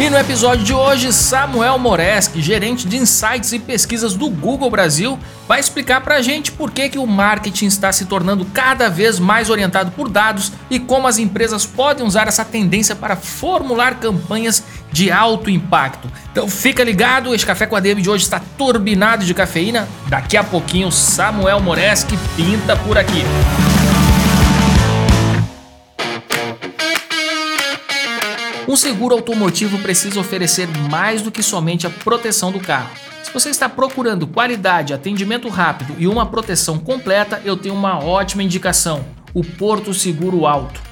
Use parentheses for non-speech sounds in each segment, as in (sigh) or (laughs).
E no episódio de hoje, Samuel Moreski, gerente de insights e pesquisas do Google Brasil, vai explicar para a gente por que, que o marketing está se tornando cada vez mais orientado por dados e como as empresas podem usar essa tendência para formular campanhas de alto impacto. Então fica ligado, esse café com a DM de hoje está turbinado de cafeína. Daqui a pouquinho, Samuel Moreski pinta por aqui. Um seguro automotivo precisa oferecer mais do que somente a proteção do carro. Se você está procurando qualidade, atendimento rápido e uma proteção completa, eu tenho uma ótima indicação: o Porto Seguro Alto.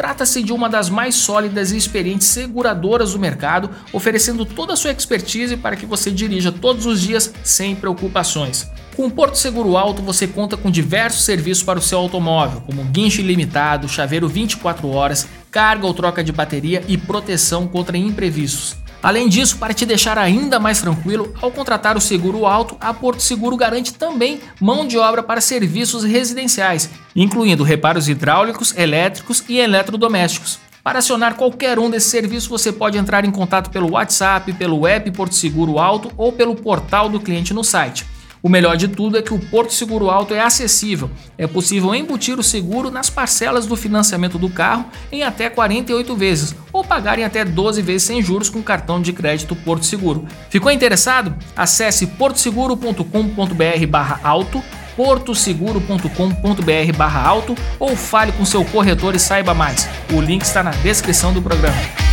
Trata-se de uma das mais sólidas e experientes seguradoras do mercado, oferecendo toda a sua expertise para que você dirija todos os dias sem preocupações. Com o Porto Seguro Alto você conta com diversos serviços para o seu automóvel, como guincho ilimitado, chaveiro 24 horas, carga ou troca de bateria e proteção contra imprevistos. Além disso, para te deixar ainda mais tranquilo, ao contratar o seguro alto, a Porto Seguro garante também mão de obra para serviços residenciais, incluindo reparos hidráulicos, elétricos e eletrodomésticos. Para acionar qualquer um desses serviços, você pode entrar em contato pelo WhatsApp, pelo app Porto Seguro Alto ou pelo portal do cliente no site. O melhor de tudo é que o Porto Seguro Alto é acessível. É possível embutir o seguro nas parcelas do financiamento do carro em até 48 vezes ou pagar em até 12 vezes sem juros com cartão de crédito Porto Seguro. Ficou interessado? Acesse portoseguro.com.br/auto portoseguro.com.br barra alto ou fale com seu corretor e saiba mais. O link está na descrição do programa.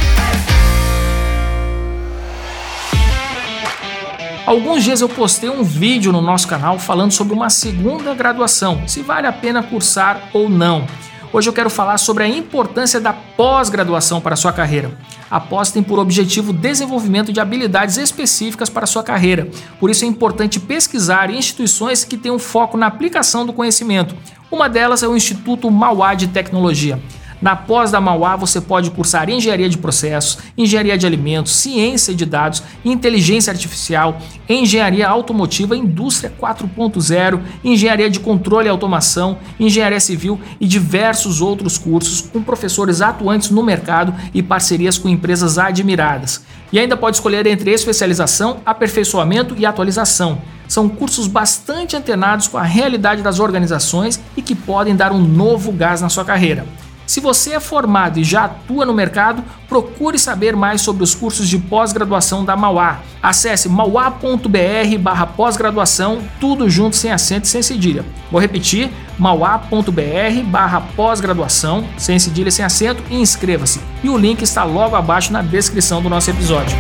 Alguns dias eu postei um vídeo no nosso canal falando sobre uma segunda graduação, se vale a pena cursar ou não. Hoje eu quero falar sobre a importância da pós-graduação para a sua carreira. A pós tem por objetivo o desenvolvimento de habilidades específicas para a sua carreira. Por isso é importante pesquisar instituições que tenham foco na aplicação do conhecimento. Uma delas é o Instituto Mauá de Tecnologia. Na pós da Mauá você pode cursar engenharia de processos, engenharia de alimentos, ciência de dados, inteligência artificial, engenharia automotiva, indústria 4.0, engenharia de controle e automação, engenharia civil e diversos outros cursos com professores atuantes no mercado e parcerias com empresas admiradas. E ainda pode escolher entre especialização, aperfeiçoamento e atualização. São cursos bastante antenados com a realidade das organizações e que podem dar um novo gás na sua carreira. Se você é formado e já atua no mercado, procure saber mais sobre os cursos de pós-graduação da Mauá. Acesse mauá.br barra pós-graduação, tudo junto sem acento e sem cedilha. Vou repetir, mauá.br barra pós-graduação, sem cedilha e sem acento e inscreva-se. E o link está logo abaixo na descrição do nosso episódio.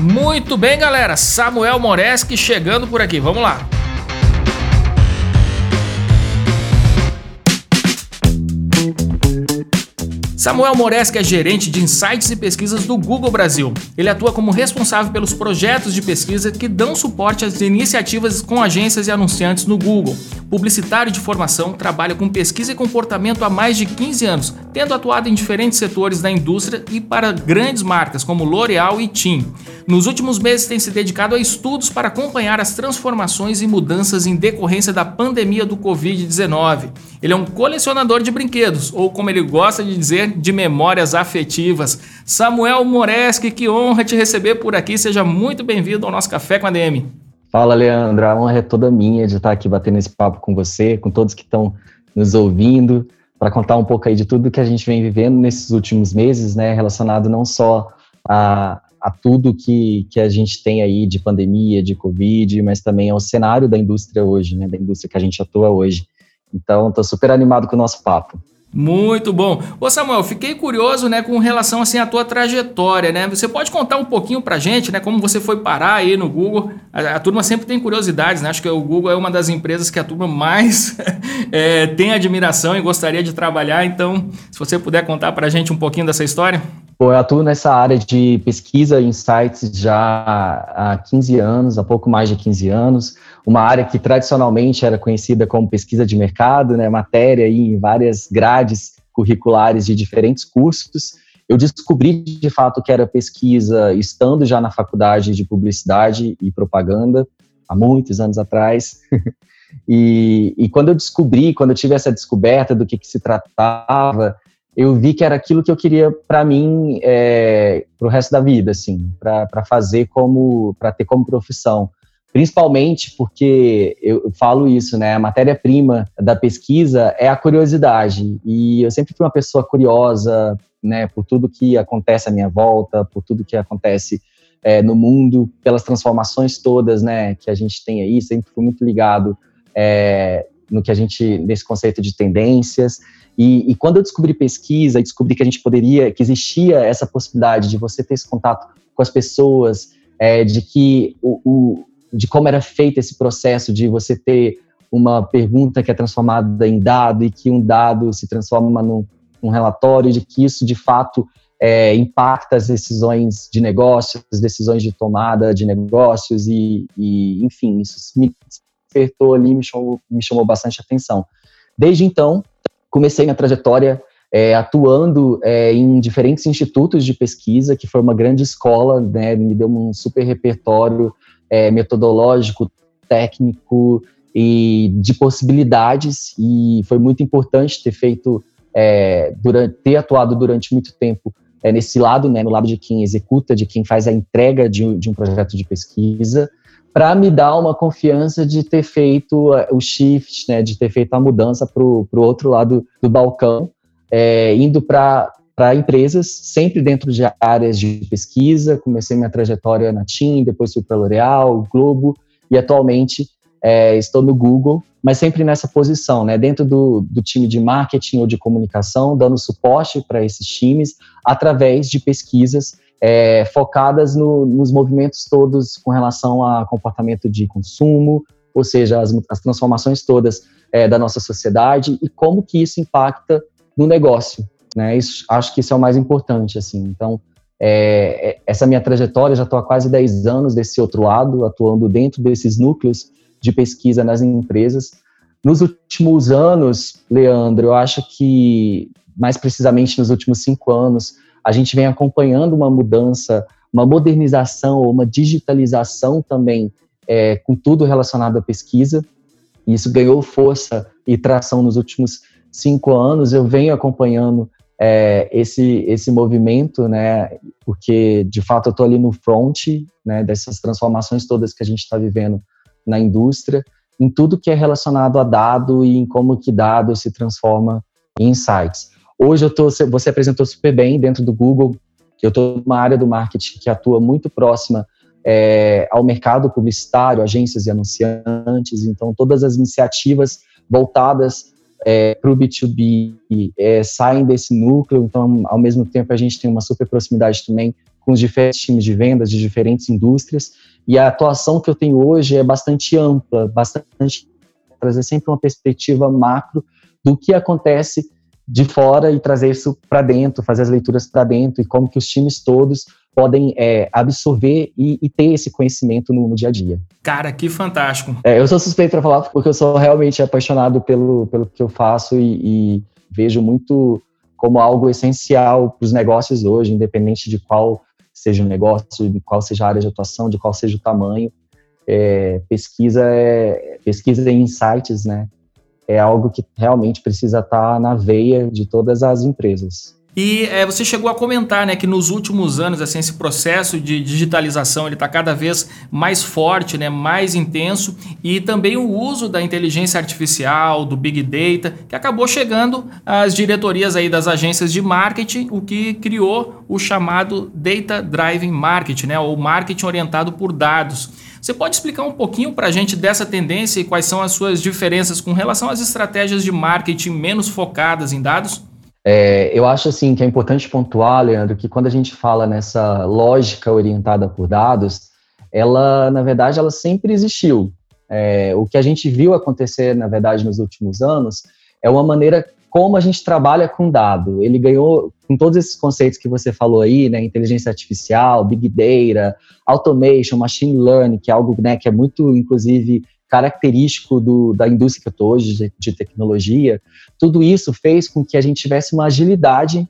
Muito bem, galera. Samuel Moreski chegando por aqui. Vamos lá. Samuel Moreski é gerente de insights e pesquisas do Google Brasil. Ele atua como responsável pelos projetos de pesquisa que dão suporte às iniciativas com agências e anunciantes no Google. Publicitário de formação, trabalha com pesquisa e comportamento há mais de 15 anos, tendo atuado em diferentes setores da indústria e para grandes marcas como L'Oréal e Tim. Nos últimos meses tem se dedicado a estudos para acompanhar as transformações e mudanças em decorrência da pandemia do Covid-19. Ele é um colecionador de brinquedos, ou como ele gosta de dizer, de memórias afetivas. Samuel Moreski, que honra te receber por aqui. Seja muito bem-vindo ao nosso Café com a DM. Fala, Leandro. A honra é toda minha de estar aqui batendo esse papo com você, com todos que estão nos ouvindo, para contar um pouco aí de tudo que a gente vem vivendo nesses últimos meses, né, relacionado não só a, a tudo que, que a gente tem aí de pandemia, de Covid, mas também ao cenário da indústria hoje, né, da indústria que a gente atua hoje. Então, estou super animado com o nosso papo. Muito bom. Ô Samuel, fiquei curioso, né, com relação assim à tua trajetória, né? Você pode contar um pouquinho pra gente, né, como você foi parar aí no Google? A, a turma sempre tem curiosidades, né? Acho que o Google é uma das empresas que a turma mais (laughs) é, tem admiração e gostaria de trabalhar. Então, se você puder contar pra gente um pouquinho dessa história. Bom, eu atuo nessa área de pesquisa e insights já há 15 anos, há pouco mais de 15 anos. Uma área que tradicionalmente era conhecida como pesquisa de mercado, né, matéria em várias grades curriculares de diferentes cursos. Eu descobri de fato que era pesquisa estando já na faculdade de publicidade e propaganda, há muitos anos atrás. (laughs) e, e, quando eu descobri, quando eu tive essa descoberta do que, que se tratava, eu vi que era aquilo que eu queria para mim é, para o resto da vida, assim, para fazer como, para ter como profissão. Principalmente porque eu falo isso, né? A matéria-prima da pesquisa é a curiosidade. E eu sempre fui uma pessoa curiosa, né? Por tudo que acontece à minha volta, por tudo que acontece é, no mundo, pelas transformações todas, né? Que a gente tem aí. Sempre fui muito ligado é, no que a gente nesse conceito de tendências. E, e, quando eu descobri pesquisa descobri que a gente poderia, que existia essa possibilidade de você ter esse contato com as pessoas, é, de que o, o, de como era feito esse processo de você ter uma pergunta que é transformada em dado e que um dado se transforma num, num relatório, de que isso de fato é, impacta as decisões de negócios, as decisões de tomada de negócios e, e enfim, isso me despertou ali, me chamou, me chamou bastante atenção. Desde então, comecei minha trajetória é, atuando é, em diferentes institutos de pesquisa, que foi uma grande escola, né, me deu um super repertório é, metodológico, técnico e de possibilidades, e foi muito importante ter feito, é, durante, ter atuado durante muito tempo é, nesse lado, né, no lado de quem executa, de quem faz a entrega de, de um projeto de pesquisa, para me dar uma confiança de ter feito uh, o shift, né, de ter feito a mudança para o outro lado do balcão, é, indo para empresas, sempre dentro de áreas de pesquisa. Comecei minha trajetória na TIM, depois fui para L'Oréal, Globo, e atualmente é, estou no Google, mas sempre nessa posição, né, dentro do, do time de marketing ou de comunicação, dando suporte para esses times através de pesquisas é, focadas no, nos movimentos todos com relação a comportamento de consumo, ou seja, as, as transformações todas é, da nossa sociedade e como que isso impacta no negócio. Né? Isso, acho que isso é o mais importante. Assim. Então, é, é essa minha trajetória, já estou há quase 10 anos desse outro lado, atuando dentro desses núcleos de pesquisa nas empresas. Nos últimos anos, Leandro, eu acho que, mais precisamente nos últimos cinco anos, a gente vem acompanhando uma mudança, uma modernização uma digitalização também é, com tudo relacionado à pesquisa. Isso ganhou força e tração nos últimos cinco anos. Eu venho acompanhando é, esse esse movimento, né? Porque de fato eu estou ali no front, né? Dessas transformações todas que a gente está vivendo na indústria, em tudo que é relacionado a dado e em como que dado se transforma em insights. Hoje eu tô, você apresentou super bem dentro do Google. Eu estou numa área do marketing que atua muito próxima é, ao mercado publicitário, agências e anunciantes. Então, todas as iniciativas voltadas é, para o B2B é, saem desse núcleo. Então, ao mesmo tempo, a gente tem uma super proximidade também com os diferentes times de vendas de diferentes indústrias. E a atuação que eu tenho hoje é bastante ampla, bastante trazer sempre uma perspectiva macro do que acontece de fora e trazer isso para dentro, fazer as leituras para dentro e como que os times todos podem é, absorver e, e, ter esse conhecimento no, no, dia a dia. Cara, que fantástico! É, eu sou suspeito para falar porque eu sou realmente apaixonado pelo, pelo que eu faço e, e vejo muito como algo essencial para os negócios hoje, independente de qual seja o negócio, de qual seja a área de atuação, de qual seja o tamanho. É, pesquisa é pesquisa em insights, né? É algo que realmente precisa estar na veia de todas as empresas. E é, você chegou a comentar né, que nos últimos anos assim, esse processo de digitalização está cada vez mais forte, né, mais intenso, e também o uso da inteligência artificial, do Big Data, que acabou chegando às diretorias aí das agências de marketing, o que criou o chamado Data Driving Marketing, né, ou marketing orientado por dados. Você pode explicar um pouquinho para a gente dessa tendência e quais são as suas diferenças com relação às estratégias de marketing menos focadas em dados? É, eu acho assim que é importante pontuar, Leandro, que quando a gente fala nessa lógica orientada por dados, ela, na verdade, ela sempre existiu. É, o que a gente viu acontecer, na verdade, nos últimos anos, é uma maneira como a gente trabalha com dado. Ele ganhou, com todos esses conceitos que você falou aí, né, inteligência artificial, big data, automation, machine learning, que é algo né, que é muito, inclusive, característico do, da indústria que eu estou hoje, de, de tecnologia, tudo isso fez com que a gente tivesse uma agilidade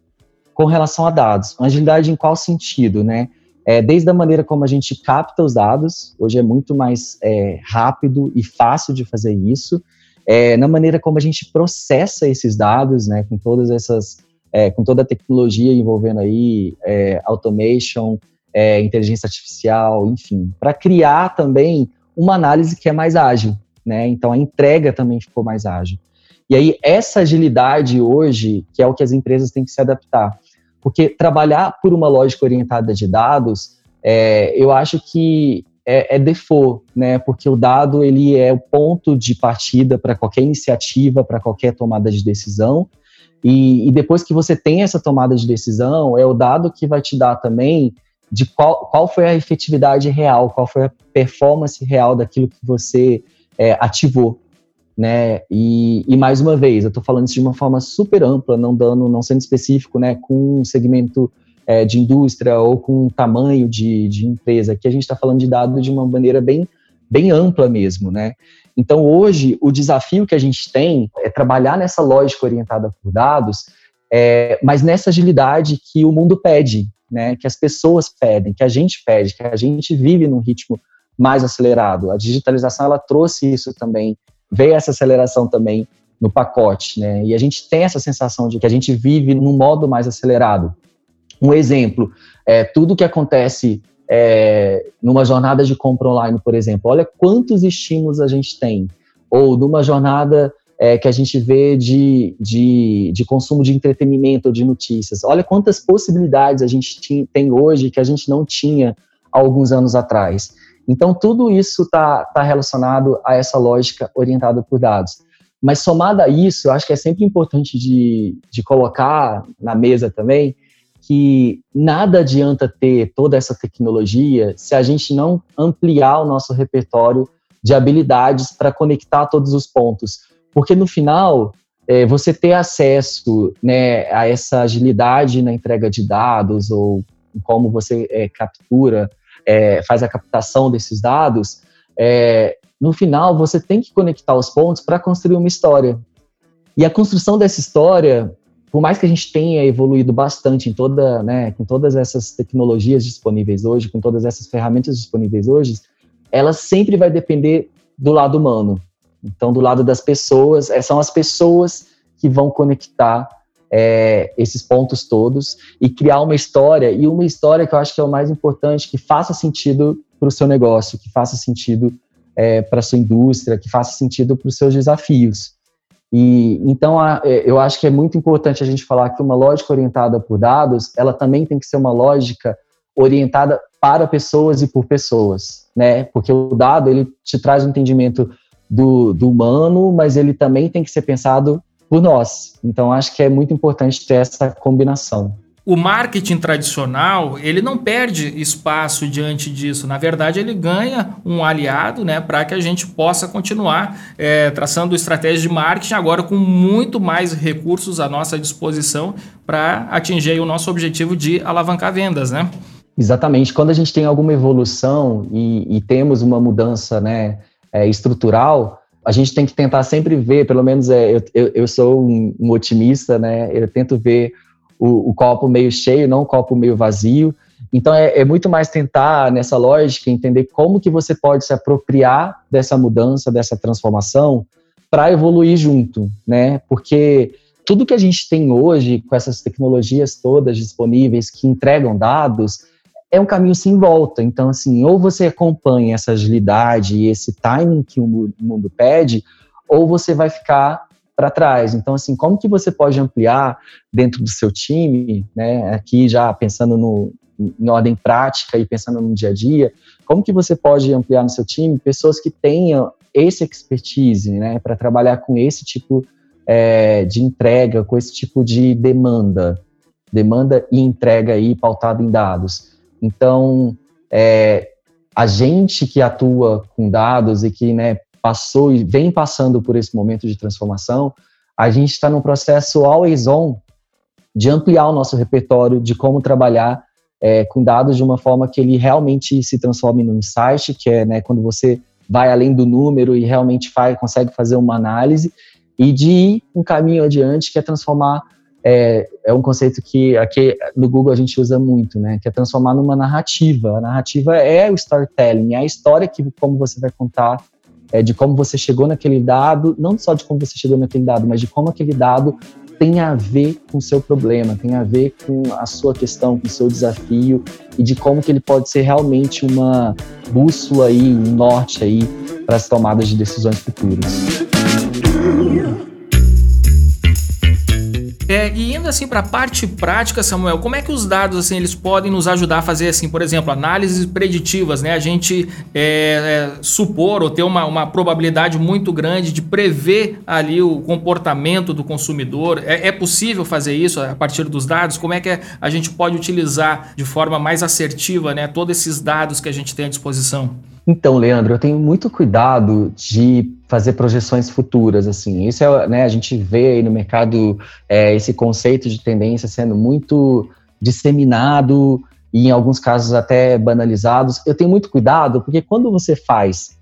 com relação a dados. Uma agilidade em qual sentido, né? É, desde a maneira como a gente capta os dados, hoje é muito mais é, rápido e fácil de fazer isso, é, na maneira como a gente processa esses dados, né, com todas essas, é, com toda a tecnologia envolvendo aí é, automation, é, inteligência artificial, enfim, para criar também uma análise que é mais ágil, né? Então a entrega também ficou mais ágil. E aí essa agilidade hoje, que é o que as empresas têm que se adaptar, porque trabalhar por uma lógica orientada de dados, é, eu acho que é, é default, né? Porque o dado ele é o ponto de partida para qualquer iniciativa, para qualquer tomada de decisão. E, e, depois que você tem essa tomada de decisão, é o dado que vai te dar também de qual, qual foi a efetividade real, qual foi a performance real daquilo que você é, ativou, né? E, e, mais uma vez, eu estou falando isso de uma forma super ampla, não dando, não sendo específico, né? Com um segmento é, de indústria ou com um tamanho de, de empresa. Aqui a gente está falando de dados de uma maneira bem, bem ampla mesmo, né? Então hoje o desafio que a gente tem é trabalhar nessa lógica orientada por dados, é, mas nessa agilidade que o mundo pede, né, que as pessoas pedem, que a gente pede, que a gente vive num ritmo mais acelerado. A digitalização ela trouxe isso também, veio essa aceleração também no pacote, né? E a gente tem essa sensação de que a gente vive num modo mais acelerado. Um exemplo, é tudo que acontece é, numa jornada de compra online, por exemplo. Olha quantos estímulos a gente tem. Ou numa jornada é, que a gente vê de, de, de, consumo de entretenimento ou de notícias. Olha quantas possibilidades a gente tem hoje que a gente não tinha há alguns anos atrás. Então, tudo isso está tá relacionado a essa lógica orientada por dados. Mas, somado a isso, eu acho que é sempre importante de, de colocar na mesa também que nada adianta ter toda essa tecnologia se a gente não ampliar o nosso repertório de habilidades para conectar todos os pontos. Porque no final, é, você ter acesso né, a essa agilidade na entrega de dados ou como você é, captura, é, faz a captação desses dados, é, no final você tem que conectar os pontos para construir uma história. E a construção dessa história, por mais que a gente tenha evoluído bastante em toda, né, com todas essas tecnologias disponíveis hoje, com todas essas ferramentas disponíveis hoje, ela sempre vai depender do lado humano. Então, do lado das pessoas, é, são as pessoas que vão conectar é, esses pontos todos e criar uma história, e uma história que eu acho que é o mais importante, que faça sentido para o seu negócio, que faça sentido é, para a sua indústria, que faça sentido para os seus desafios. E então a, é, eu acho que é muito importante a gente falar que uma lógica orientada por dados, ela também tem que ser uma lógica orientada para pessoas e por pessoas, né? Porque o dado ele te traz um entendimento do, do humano, mas ele também tem que ser pensado por nós. Então, acho que é muito importante ter essa combinação. O marketing tradicional, ele não perde espaço diante disso. Na verdade, ele ganha um aliado né, para que a gente possa continuar é, traçando estratégias de marketing agora com muito mais recursos à nossa disposição para atingir o nosso objetivo de alavancar vendas, né? Exatamente. Quando a gente tem alguma evolução e, e temos uma mudança né, é, estrutural, a gente tem que tentar sempre ver, pelo menos é, eu, eu, eu sou um, um, otimista, né? Eu tento ver o, o, copo meio cheio, não o copo meio vazio. Então é, é, muito mais tentar nessa lógica entender como que você pode se apropriar dessa mudança, dessa transformação, para evoluir junto, né? Porque tudo que a gente tem hoje com essas tecnologias todas disponíveis que entregam dados, é um caminho sem volta. Então, assim, ou você acompanha essa agilidade e esse timing que o mundo pede, ou você vai ficar para trás. Então, assim, como que você pode ampliar dentro do seu time, né? Aqui já pensando no, em ordem prática e pensando no dia a dia, como que você pode ampliar no seu time pessoas que tenham esse expertise, né, para trabalhar com esse tipo é, de entrega, com esse tipo de demanda, demanda e entrega aí pautada em dados. Então, é, a gente que atua com dados e que né, passou e vem passando por esse momento de transformação, a gente está num processo always on de ampliar o nosso repertório de como trabalhar é, com dados de uma forma que ele realmente se transforme num insight, que é né, quando você vai além do número e realmente faz, consegue fazer uma análise, e de ir um caminho adiante, que é transformar, é, é um conceito que aqui no Google a gente usa muito, né, que é transformar numa narrativa. A narrativa é o storytelling, é a história que como você vai contar é, de como você chegou naquele dado, não só de como você chegou naquele dado, mas de como aquele dado tem a ver com o seu problema, tem a ver com a sua questão, com o seu desafio e de como que ele pode ser realmente uma bússola aí, um norte aí para as tomadas de decisões futuras. É, e indo assim para a parte prática, Samuel, como é que os dados assim eles podem nos ajudar a fazer assim, por exemplo, análises preditivas, né? A gente é, é, supor ou ter uma, uma probabilidade muito grande de prever ali o comportamento do consumidor. É, é possível fazer isso a partir dos dados? Como é que a gente pode utilizar de forma mais assertiva, né? Todos esses dados que a gente tem à disposição? Então, Leandro, eu tenho muito cuidado de fazer projeções futuras, assim. Isso é, né, a gente vê aí no mercado é, esse conceito de tendência sendo muito disseminado e em alguns casos até banalizados. Eu tenho muito cuidado porque quando você faz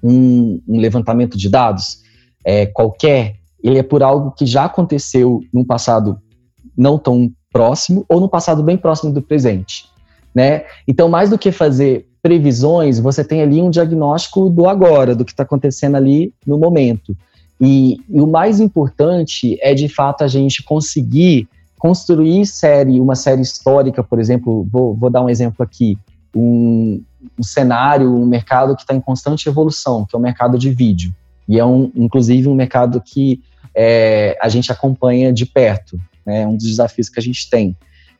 um, um levantamento de dados é, qualquer, ele é por algo que já aconteceu num passado não tão próximo ou no passado bem próximo do presente, né? Então, mais do que fazer previsões, você tem ali um diagnóstico do agora, do que está acontecendo ali no momento. E, e, o mais importante é, de fato, a gente conseguir construir série, uma série histórica, por exemplo, vou, vou dar um exemplo aqui, um, um cenário, um mercado que está em constante evolução, que é o mercado de vídeo. E é, um, inclusive, um mercado que é, a gente acompanha de perto, né, um dos desafios que a gente tem.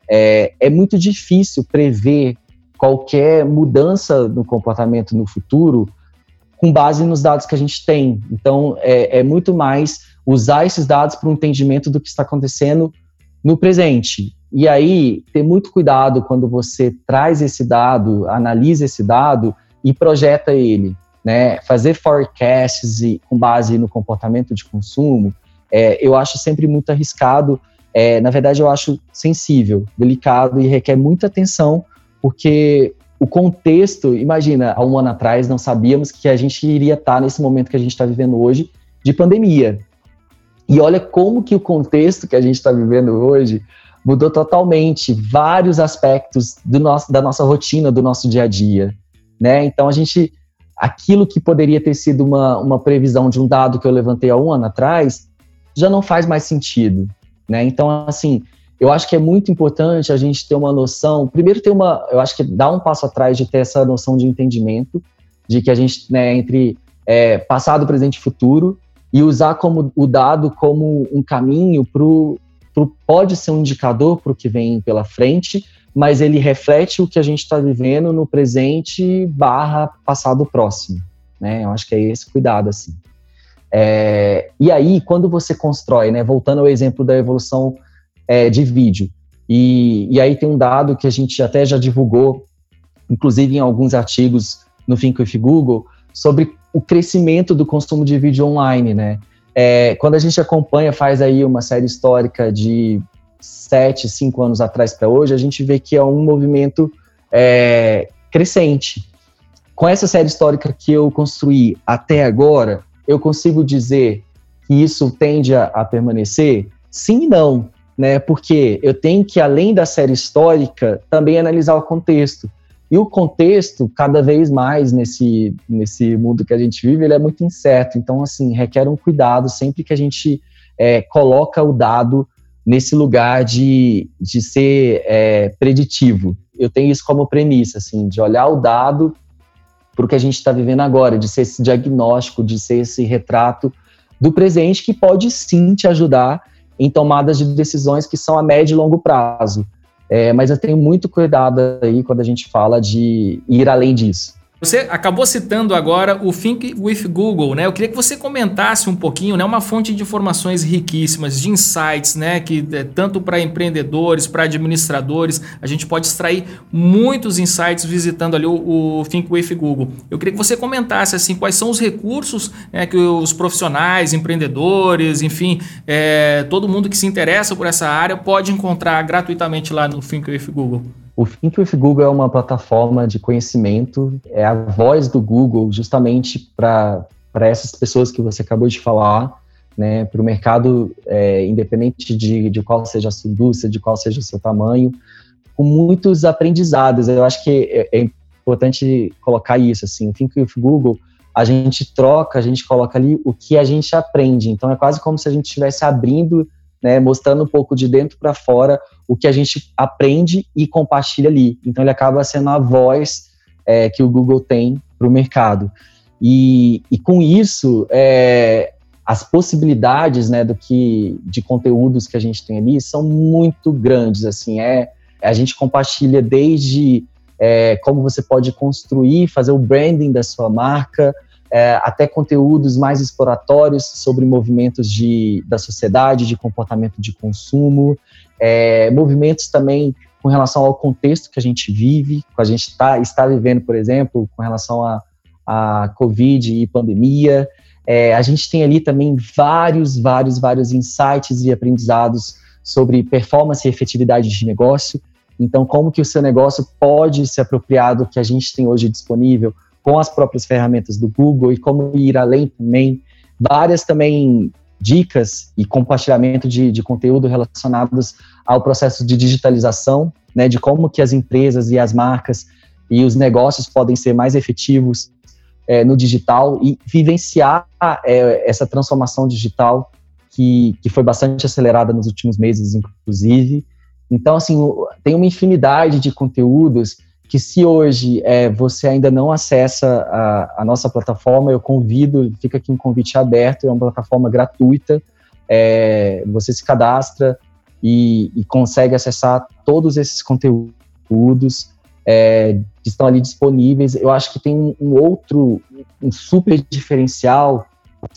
É, é muito difícil prever qualquer mudança no comportamento no futuro com base nos dados que a gente tem. Então, é, é muito mais usar esses dados para o entendimento do que está acontecendo no presente. E aí, ter muito cuidado quando você traz esse dado, analisa esse dado e projeta ele. Né? Fazer forecasts e, com base no comportamento de consumo, é, eu acho sempre muito arriscado. É, na verdade, eu acho sensível, delicado e requer muita atenção porque o contexto, imagina, há um ano atrás não sabíamos que a gente iria estar nesse momento que a gente está vivendo hoje de pandemia. E olha como que o contexto que a gente está vivendo hoje mudou totalmente vários aspectos do nosso, da nossa rotina, do nosso dia a dia. Né? Então a gente, aquilo que poderia ter sido uma, uma previsão de um dado que eu levantei há um ano atrás, já não faz mais sentido. Né? Então, assim, eu acho que é muito importante a gente ter uma noção, primeiro ter uma, eu acho que dá um passo atrás de ter essa noção de entendimento, de que a gente, né, entre é, passado, presente e futuro, e usar como o dado como um caminho para pode ser um indicador para o que vem pela frente, mas ele reflete o que a gente está vivendo no presente barra passado próximo, né? Eu acho que é esse cuidado, assim. É, e aí, quando você constrói, né, voltando ao exemplo da evolução é, de vídeo. E, e aí tem um dado que a gente até já divulgou, inclusive em alguns artigos no Think with Google, sobre o crescimento do consumo de vídeo online, né? É, quando a gente acompanha, faz aí uma série histórica de sete, cinco anos atrás para hoje, a gente vê que é um movimento é, crescente. Com essa série histórica que eu construí até agora, eu consigo dizer que isso tende a, a permanecer? Sim e não né? Porque eu tenho que, além da série histórica, também analisar o contexto. E o contexto, cada vez mais nesse, nesse mundo que a gente vive, ele é muito incerto. Então, assim, requer um cuidado sempre que a gente é, coloca o dado nesse lugar de, de ser é, preditivo. Eu tenho isso como premissa, assim, de olhar o dado para o que a gente está vivendo agora, de ser esse diagnóstico, de ser esse retrato do presente que pode sim te ajudar em tomadas de decisões que são a médio e longo prazo. É, mas eu tenho muito cuidado aí quando a gente fala de ir além disso. Você acabou citando agora o Think with Google, né? Eu queria que você comentasse um pouquinho, né? Uma fonte de informações riquíssimas, de insights, né? Que é, tanto para empreendedores, para administradores, a gente pode extrair muitos insights visitando ali o, o, Think with Google. Eu queria que você comentasse assim quais são os recursos né, que os profissionais, empreendedores, enfim, é, todo mundo que se interessa por essa área pode encontrar gratuitamente lá no Think with Google. O Think with Google é uma plataforma de conhecimento, é a voz do Google justamente para essas pessoas que você acabou de falar, né, para o mercado, é, independente de, de qual seja a sua indústria, de qual seja o seu tamanho, com muitos aprendizados. Eu acho que é, é importante colocar isso, assim, o Think with Google, a gente troca, a gente coloca ali o que a gente aprende. Então é quase como se a gente estivesse abrindo né, mostrando um pouco de dentro para fora o que a gente aprende e compartilha ali. Então ele acaba sendo a voz é, que o Google tem para o mercado. E, e, com isso, é, as possibilidades né, do que de conteúdos que a gente tem ali são muito grandes. Assim, é a gente compartilha desde é, como você pode construir, fazer o branding da sua marca, é, até conteúdos mais exploratórios sobre movimentos de, da sociedade, de comportamento de consumo, é, movimentos também com relação ao contexto que a gente vive, que a gente tá, está vivendo, por exemplo, com relação a, a Covid e pandemia. É, a gente tem ali também vários, vários, vários insights e aprendizados sobre performance e efetividade de negócio. Então, como que o seu negócio pode se apropriar do que a gente tem hoje disponível com as próprias ferramentas do Google e como ir além também. Várias também dicas e compartilhamento de, de conteúdo relacionados ao processo de digitalização, né, de como que as empresas e as marcas e os negócios podem ser mais efetivos é, no digital e vivenciar é, essa transformação digital que, que foi bastante acelerada nos últimos meses, inclusive. Então, assim, tem uma infinidade de conteúdos que se hoje é, você ainda não acessa a, a, nossa plataforma, eu convido, fica aqui um convite aberto, é uma plataforma gratuita, é, você se cadastra e, e, consegue acessar todos esses conteúdos é, que estão ali disponíveis. Eu acho que tem um, um outro, um super diferencial,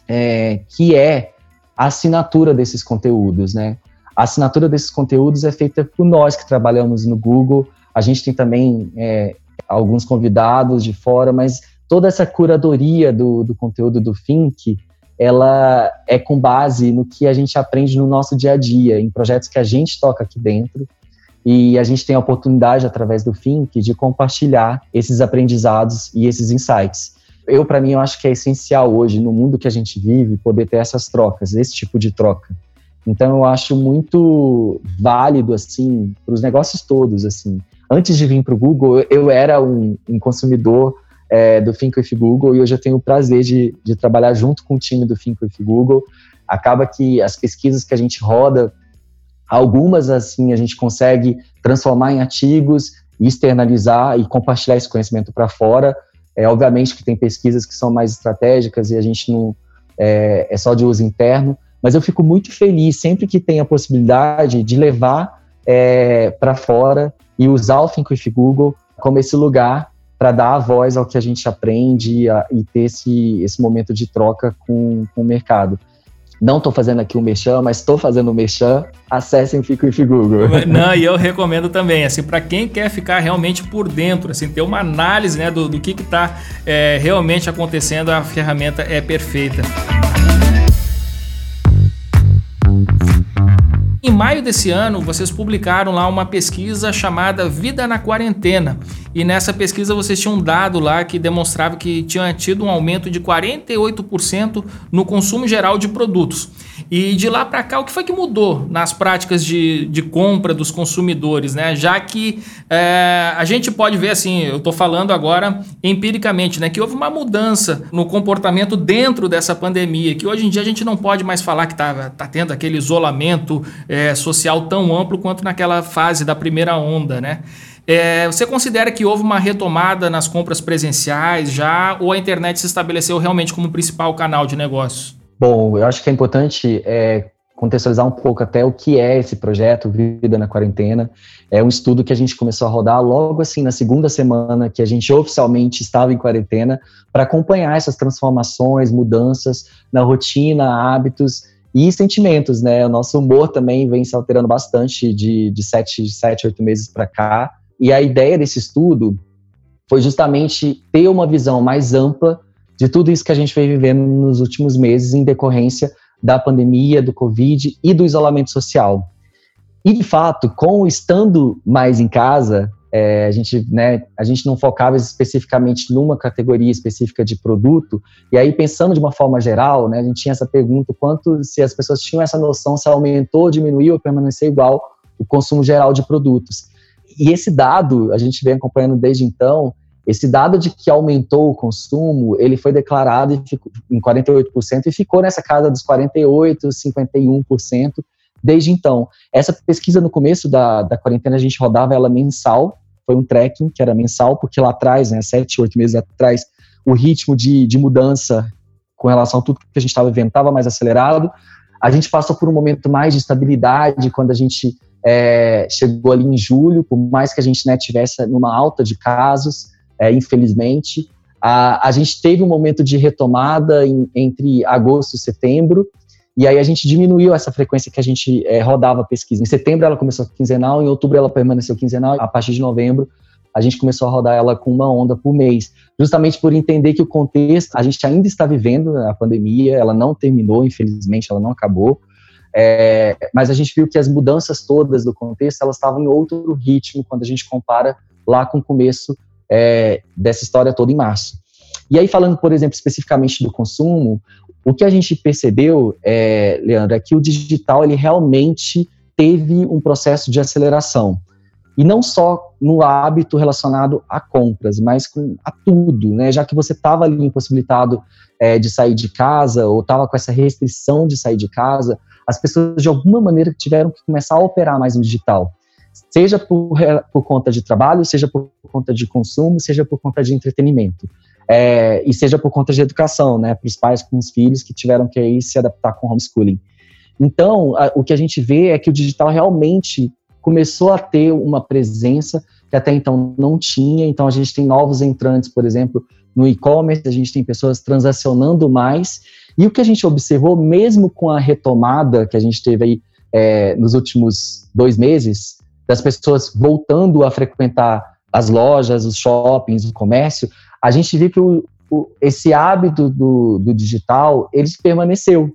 é, que é a assinatura desses conteúdos, né? A assinatura desses conteúdos é feita por nós que trabalhamos no Google, a gente tem também é, alguns convidados de fora, mas toda essa curadoria do, do conteúdo do Think, ela é com base no que a gente aprende no nosso dia a dia, em projetos que a gente toca aqui dentro. E a gente tem a oportunidade, através do Think, de compartilhar esses aprendizados e esses insights. Eu, para mim, eu acho que é essencial hoje, no mundo que a gente vive, poder ter essas trocas, esse tipo de troca. Então, eu acho muito válido, assim, para os negócios todos, assim, antes de vir para o Google, eu era um, um consumidor é, do Think with Google e hoje eu tenho o prazer de, de trabalhar junto com o time do Think with Google. Acaba que as pesquisas que a gente roda, algumas assim a gente consegue transformar em artigos, externalizar e compartilhar esse conhecimento para fora. É obviamente que tem pesquisas que são mais estratégicas e a gente não é, é só de uso interno, mas eu fico muito feliz sempre que tem a possibilidade de levar é, para fora e usar o Think with Google como esse lugar para dar a voz ao que a gente aprende a, e ter esse, esse momento de troca com, com o mercado. Não estou fazendo aqui o um merchan, mas estou fazendo o um merchan. Acessem o Fico with Google. Não, e eu recomendo também, assim, para quem quer ficar realmente por dentro, assim, ter uma análise né, do, do que está é, realmente acontecendo, a ferramenta é perfeita. Em maio desse ano, vocês publicaram lá uma pesquisa chamada Vida na Quarentena. E nessa pesquisa vocês tinham um dado lá que demonstrava que tinha tido um aumento de 48% no consumo geral de produtos. E de lá para cá, o que foi que mudou nas práticas de, de compra dos consumidores, né? Já que é, a gente pode ver assim, eu estou falando agora empiricamente, né? Que houve uma mudança no comportamento dentro dessa pandemia, que hoje em dia a gente não pode mais falar que está tá tendo aquele isolamento é, social tão amplo quanto naquela fase da primeira onda, né? É, você considera que houve uma retomada nas compras presenciais já ou a internet se estabeleceu realmente como principal canal de negócios? Bom, eu acho que é importante é, contextualizar um pouco até o que é esse projeto Vida na Quarentena. É um estudo que a gente começou a rodar logo assim na segunda semana que a gente oficialmente estava em quarentena para acompanhar essas transformações, mudanças na rotina, hábitos e sentimentos, né? O nosso humor também vem se alterando bastante de, de sete, sete, oito meses para cá. E a ideia desse estudo foi justamente ter uma visão mais ampla de tudo isso que a gente vem vivendo nos últimos meses em decorrência da pandemia, do Covid e do isolamento social. E, de fato, com estando mais em casa, é, a, gente, né, a gente não focava especificamente numa categoria específica de produto, e aí pensando de uma forma geral, né, a gente tinha essa pergunta, quanto se as pessoas tinham essa noção se aumentou, diminuiu ou permaneceu igual o consumo geral de produtos. E esse dado, a gente vem acompanhando desde então, esse dado de que aumentou o consumo, ele foi declarado em 48% e ficou nessa casa dos 48%, 51% desde então. Essa pesquisa no começo da, da quarentena, a gente rodava ela mensal, foi um tracking que era mensal, porque lá atrás, né, sete, oito meses atrás, o ritmo de, de mudança com relação a tudo que a gente estava vivendo estava mais acelerado. A gente passou por um momento mais de estabilidade quando a gente é, chegou ali em julho, por mais que a gente né, tivesse numa alta de casos, é, infelizmente. A, a gente teve um momento de retomada em, entre agosto e setembro, e aí a gente diminuiu essa frequência que a gente é, rodava a pesquisa. Em setembro ela começou quinzenal, em outubro ela permaneceu quinzenal, a partir de novembro a gente começou a rodar ela com uma onda por mês, justamente por entender que o contexto, a gente ainda está vivendo a pandemia, ela não terminou, infelizmente, ela não acabou, é, mas a gente viu que as mudanças todas do contexto, elas estavam em outro ritmo quando a gente compara lá com o começo é, dessa história toda em março. E aí, falando, por exemplo, especificamente do consumo, o que a gente percebeu, é, Leandro, é que o digital ele realmente teve um processo de aceleração. E não só no hábito relacionado a compras, mas com a tudo, né? Já que você estava ali impossibilitado é, de sair de casa, ou estava com essa restrição de sair de casa, as pessoas de alguma maneira tiveram que começar a operar mais no digital seja por, por conta de trabalho, seja por conta de consumo, seja por conta de entretenimento. É, e seja por conta de educação, né, para os pais com os filhos que tiveram que aí se adaptar com homeschooling. Então, a, o que a gente vê é que o digital realmente começou a ter uma presença que até então não tinha. Então, a gente tem novos entrantes, por exemplo, no e-commerce, a gente tem pessoas transacionando mais. E o que a gente observou, mesmo com a retomada que a gente teve aí é, nos últimos dois meses, das pessoas voltando a frequentar as lojas, os shoppings, o comércio, a gente viu que o, o, esse hábito do, do digital, ele permaneceu.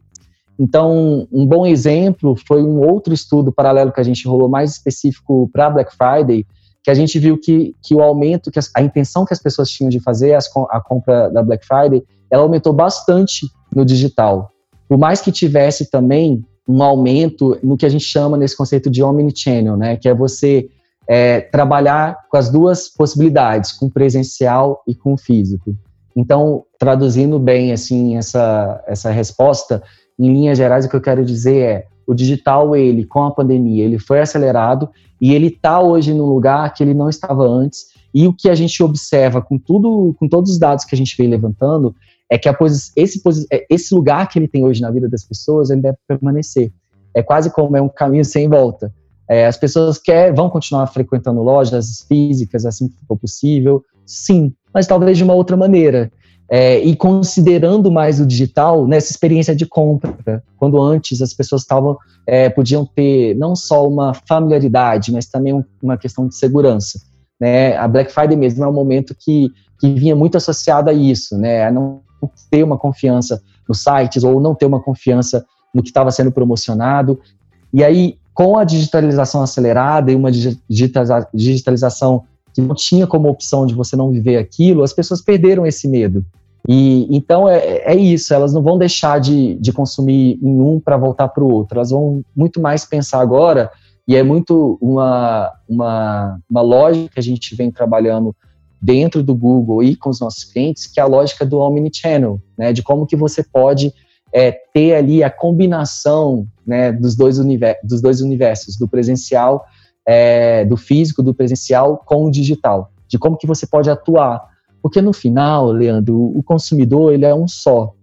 Então, um bom exemplo foi um outro estudo paralelo que a gente rolou mais específico para Black Friday, que a gente viu que, que o aumento, que a intenção que as pessoas tinham de fazer as, a compra da Black Friday, ela aumentou bastante no digital. Por mais que tivesse também um aumento no que a gente chama nesse conceito de omnichannel, né? Que é você é, trabalhar com as duas possibilidades, com presencial e com físico. Então, traduzindo bem assim essa essa resposta, em linhas gerais, o que eu quero dizer é o digital ele com a pandemia ele foi acelerado e ele está hoje num lugar que ele não estava antes. E o que a gente observa com tudo, com todos os dados que a gente vem levantando, é que a esse, é, esse lugar que ele tem hoje na vida das pessoas, ele deve permanecer. É quase como é um caminho sem volta. É, as pessoas quer, vão continuar frequentando lojas físicas assim que for possível, sim, mas talvez de uma outra maneira. É, e considerando mais o digital nessa experiência de compra, quando antes as pessoas estavam é, podiam ter não só uma familiaridade, mas também uma questão de segurança. Né? A Black Friday mesmo é um momento que, que vinha muito associado a isso, né? A não ter uma confiança nos sites ou não ter uma confiança no que estava sendo promocionado. E aí, com a digitalização acelerada e uma digitalização que não tinha como opção de você não viver aquilo, as pessoas perderam esse medo. E então é, é isso, elas não vão deixar de, de consumir em um para voltar para o outro, elas vão muito mais pensar agora, e é muito uma, uma, uma lógica que a gente vem trabalhando dentro do Google e com os nossos clientes, que é a lógica do omnichannel, né, de como que você pode é, ter ali a combinação né, dos, dois dos dois universos, do presencial, é, do físico, do presencial com o digital, de como que você pode atuar. Porque no final, Leandro, o consumidor ele é um só.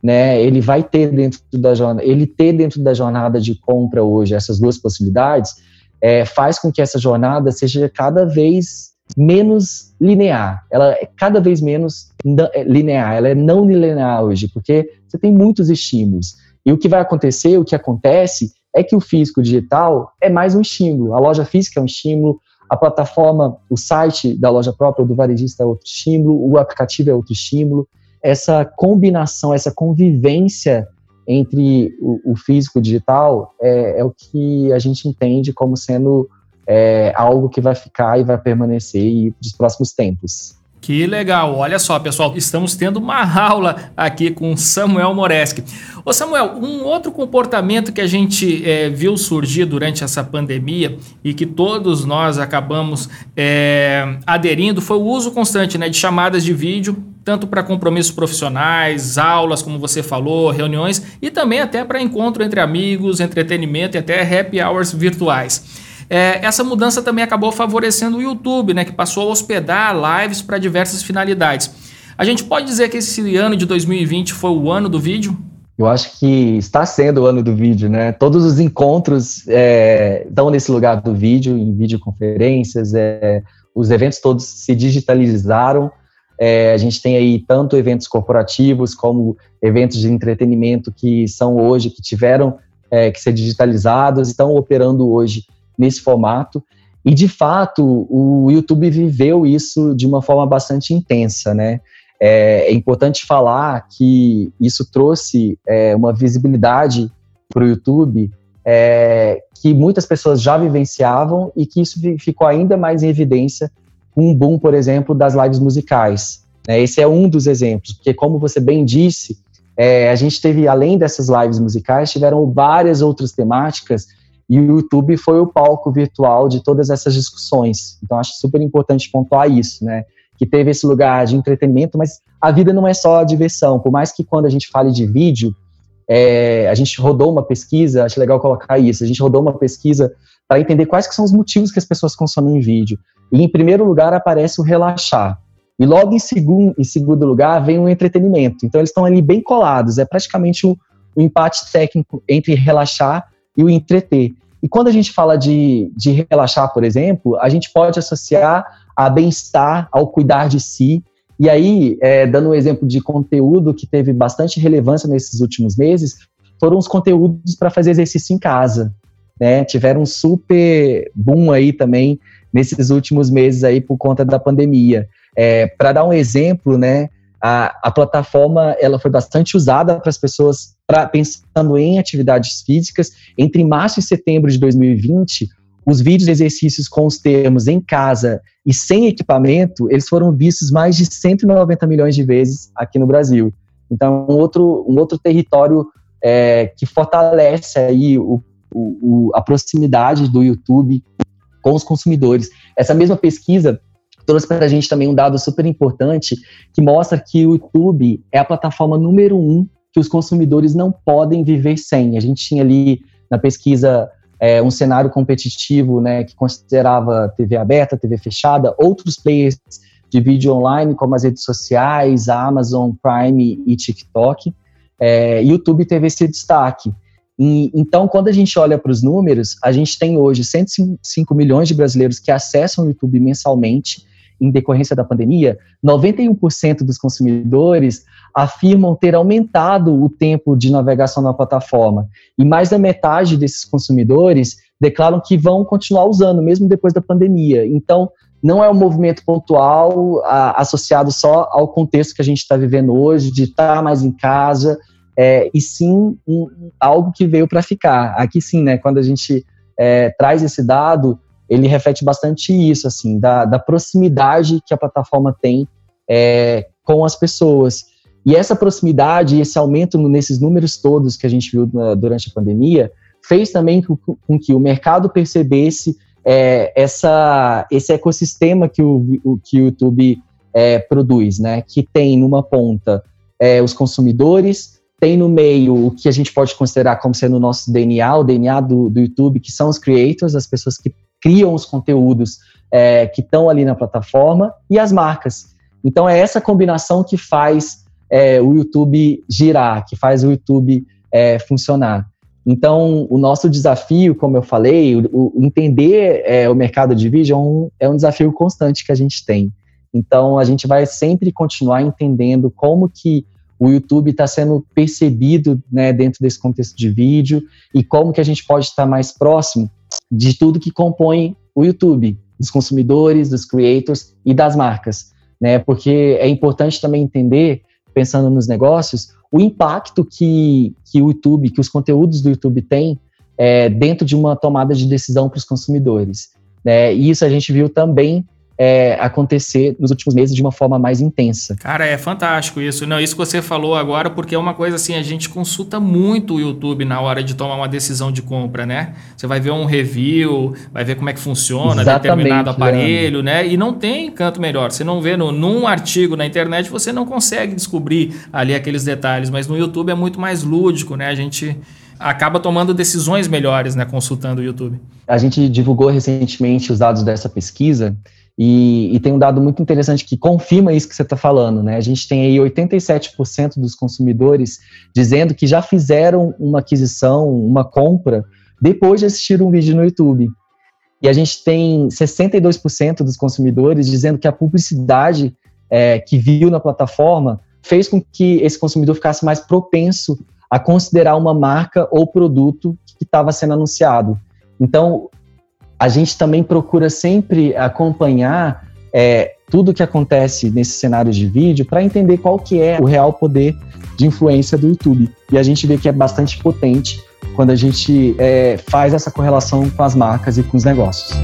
né, ele vai ter dentro da jornada, ele ter dentro da jornada de compra hoje essas duas possibilidades, é, faz com que essa jornada seja cada vez menos linear. Ela é cada vez menos é, linear, ela é não linear hoje, porque você tem muitos estímulos. E o que vai acontecer, o que acontece, é que o físico digital é mais um estímulo. A loja física é um estímulo, a plataforma, o site da loja própria ou do varejista é outro estímulo, o aplicativo é outro estímulo. Essa combinação, essa convivência entre o, o físico e o digital é, é, o que a gente entende como sendo é, algo que vai ficar e vai permanecer nos próximos tempos. Que legal! Olha só, pessoal, estamos tendo uma (laughs) aula aqui com Samuel Moreski. Ô Samuel, um outro comportamento que a gente é, viu surgir durante essa pandemia e que todos nós acabamos é, aderindo foi o uso constante né, de chamadas de vídeo, tanto para compromissos profissionais, aulas, como você falou, reuniões, e também até para encontro entre amigos, entretenimento e até happy hours virtuais. É, essa mudança também acabou favorecendo o YouTube, né, que passou a hospedar lives para diversas finalidades. A gente pode dizer que esse ano de 2020 foi o ano do vídeo? Eu acho que está sendo o ano do vídeo, né? Todos os encontros é, estão nesse lugar do vídeo, em videoconferências, é, os eventos todos se digitalizaram. É, a gente tem aí tanto eventos corporativos como eventos de entretenimento que são hoje, que tiveram é, que ser digitalizados, estão operando hoje nesse formato. E, de fato, o YouTube viveu isso de uma forma bastante intensa, né? É, é importante falar que isso trouxe é, uma visibilidade para o YouTube é, que muitas pessoas já vivenciavam e que isso ficou ainda mais em evidência com um boom, por exemplo, das lives musicais. Né? Esse é um dos exemplos, porque, como você bem disse, é, a gente teve, além dessas lives musicais, tiveram várias outras temáticas e o YouTube foi o palco virtual de todas essas discussões. Então, acho super importante pontuar isso, né? Que teve esse lugar de entretenimento, mas a vida não é só a diversão. Por mais que quando a gente fale de vídeo, é, a gente rodou uma pesquisa, acho legal colocar isso, a gente rodou uma pesquisa para entender quais que são os motivos que as pessoas consomem vídeo. E em primeiro lugar aparece o relaxar. E logo em segundo, em segundo lugar vem o entretenimento. Então eles estão ali bem colados, é praticamente o empate técnico entre relaxar e o entreter. E quando a gente fala de, de relaxar, por exemplo, a gente pode associar a bem-estar, ao cuidar de si. E aí, é, dando um exemplo de conteúdo que teve bastante relevância nesses últimos meses, foram os conteúdos para fazer exercício em casa. Né? Tiveram um super boom aí também nesses últimos meses aí por conta da pandemia. É, para dar um exemplo, né, a, a plataforma ela foi bastante usada para as pessoas pra, pensando em atividades físicas. Entre março e setembro de 2020, os vídeos de exercícios com os termos em casa e sem equipamento, eles foram vistos mais de 190 milhões de vezes aqui no Brasil. Então, um outro, um outro território é, que fortalece aí o, o, a proximidade do YouTube com os consumidores. Essa mesma pesquisa trouxe para a gente também um dado super importante que mostra que o YouTube é a plataforma número um que os consumidores não podem viver sem. A gente tinha ali na pesquisa é, um cenário competitivo né, que considerava TV aberta, TV fechada, outros players de vídeo online, como as redes sociais, a Amazon Prime e TikTok. É, YouTube teve esse destaque. E, então, quando a gente olha para os números, a gente tem hoje 105 milhões de brasileiros que acessam o YouTube mensalmente em decorrência da pandemia, 91% dos consumidores afirmam ter aumentado o tempo de navegação na plataforma. E mais da metade desses consumidores declaram que vão continuar usando, mesmo depois da pandemia. Então, não é um movimento pontual a, associado só ao contexto que a gente está vivendo hoje, de estar mais em casa, é, e sim um, algo que veio para ficar. Aqui sim, né, quando a gente é, traz esse dado, ele reflete bastante isso, assim, da, da proximidade que a plataforma tem é, com as pessoas. E essa proximidade, esse aumento nesses números todos que a gente viu na, durante a pandemia, fez também com, com que o mercado percebesse é, essa, esse ecossistema que o, o que o YouTube é, produz, né? Que tem numa ponta é, os consumidores, tem no meio o que a gente pode considerar como sendo o nosso DNA, o DNA do, do YouTube, que são os creators, as pessoas que criam os conteúdos é, que estão ali na plataforma e as marcas. Então é essa combinação que faz é, o YouTube girar, que faz o YouTube é, funcionar. Então, o nosso desafio, como eu falei, o, o entender é, o mercado de vídeo é um, é um desafio constante que a gente tem. Então, a gente vai sempre continuar entendendo como que o YouTube está sendo percebido né, dentro desse contexto de vídeo e como que a gente pode estar mais próximo de tudo que compõe o YouTube, dos consumidores, dos creators e das marcas, né? Porque é importante também entender, pensando nos negócios, o impacto que, que o YouTube, que os conteúdos do YouTube têm é, dentro de uma tomada de decisão para os consumidores. Né? E isso a gente viu também é, acontecer nos últimos meses de uma forma mais intensa. Cara, é fantástico isso. Não, isso que você falou agora, porque é uma coisa assim, a gente consulta muito o YouTube na hora de tomar uma decisão de compra, né? Você vai ver um review, vai ver como é que funciona Exatamente, determinado aparelho, né? E não tem canto melhor. Você não vê no, num artigo na internet, você não consegue descobrir ali aqueles detalhes, mas no YouTube é muito mais lúdico, né? A gente acaba tomando decisões melhores, né, consultando o YouTube. A gente divulgou recentemente os dados dessa pesquisa e, e, tem um dado muito interessante que confirma isso que você está falando, né? A gente tem aí 87% dos consumidores dizendo que já fizeram uma aquisição, uma compra, depois de assistir um vídeo no YouTube. E a gente tem 62% dos consumidores dizendo que a publicidade é, que viu na plataforma fez com que esse consumidor ficasse mais propenso a considerar uma marca ou produto que estava sendo anunciado. Então, a gente também procura sempre acompanhar é, tudo que acontece nesse cenário de vídeo para entender qual que é o real poder de influência do YouTube. E a gente vê que é bastante potente quando a gente é, faz essa correlação com as marcas e com os negócios.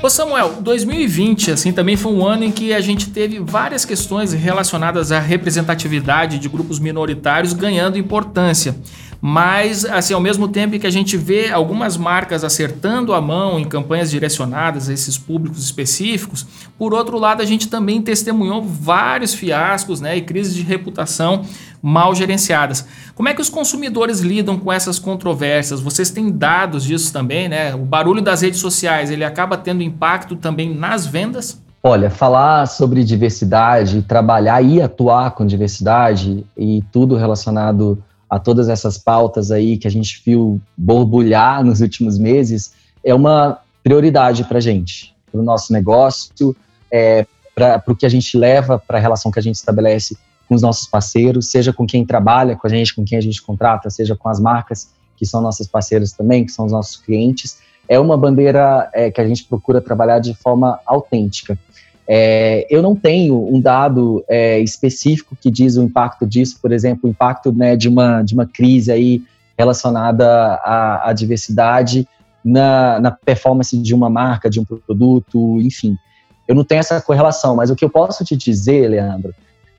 Ô Samuel, 2020 assim também foi um ano em que a gente teve várias questões relacionadas à representatividade de grupos minoritários ganhando importância. Mas, assim, ao mesmo tempo que a gente vê algumas marcas acertando a mão em campanhas direcionadas a esses públicos específicos, por outro lado, a gente também testemunhou vários fiascos né, e crises de reputação mal gerenciadas. Como é que os consumidores lidam com essas controvérsias? Vocês têm dados disso também, né? O barulho das redes sociais, ele acaba tendo impacto também nas vendas? Olha, falar sobre diversidade, trabalhar e atuar com diversidade e tudo relacionado a todas essas pautas aí que a gente viu borbulhar (laughs) nos últimos meses, é uma prioridade para a gente, para o nosso negócio, é, para o que a gente leva, para a relação que a gente estabelece com os nossos parceiros, seja com quem trabalha com a gente, com quem a gente contrata, seja com as marcas que são nossas parceiras também, que são os nossos clientes. É uma bandeira é, que a gente procura trabalhar de forma autêntica. É, eu não tenho um dado é, específico que diz o impacto disso, por exemplo, o impacto né, de, uma, de uma crise aí relacionada à, à diversidade na, na, performance de uma marca, de um produto, enfim. Eu não tenho essa correlação, mas o que eu posso te dizer, Leandro,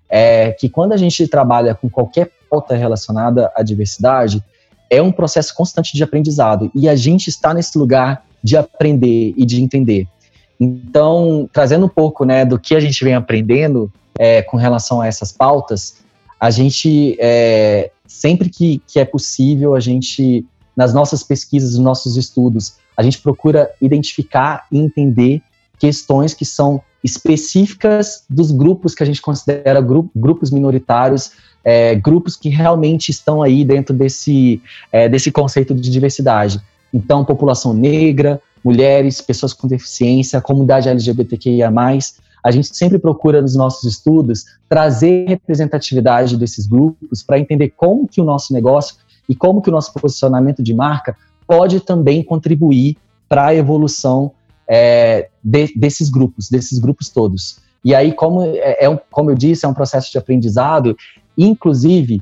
é que quando a gente trabalha com qualquer pauta relacionada à diversidade, é um processo constante de aprendizado e a gente está nesse lugar de aprender e de entender. Então, trazendo um pouco né, do que a gente vem aprendendo é, com relação a essas pautas, a gente, é, sempre que, que é possível, a gente, nas nossas pesquisas, nos nossos estudos, a gente procura identificar e entender questões que são específicas dos grupos que a gente considera gru grupos minoritários, é, grupos que realmente estão aí dentro desse, é, desse conceito de diversidade. Então, população negra, mulheres, pessoas com deficiência, comunidade LGBTQIA+, a gente sempre procura nos nossos estudos trazer representatividade desses grupos para entender como que o nosso negócio e como que o nosso posicionamento de marca pode também contribuir para a evolução é, de, desses grupos, desses grupos todos. E aí, como, é, é um, como eu disse, é um processo de aprendizado, inclusive,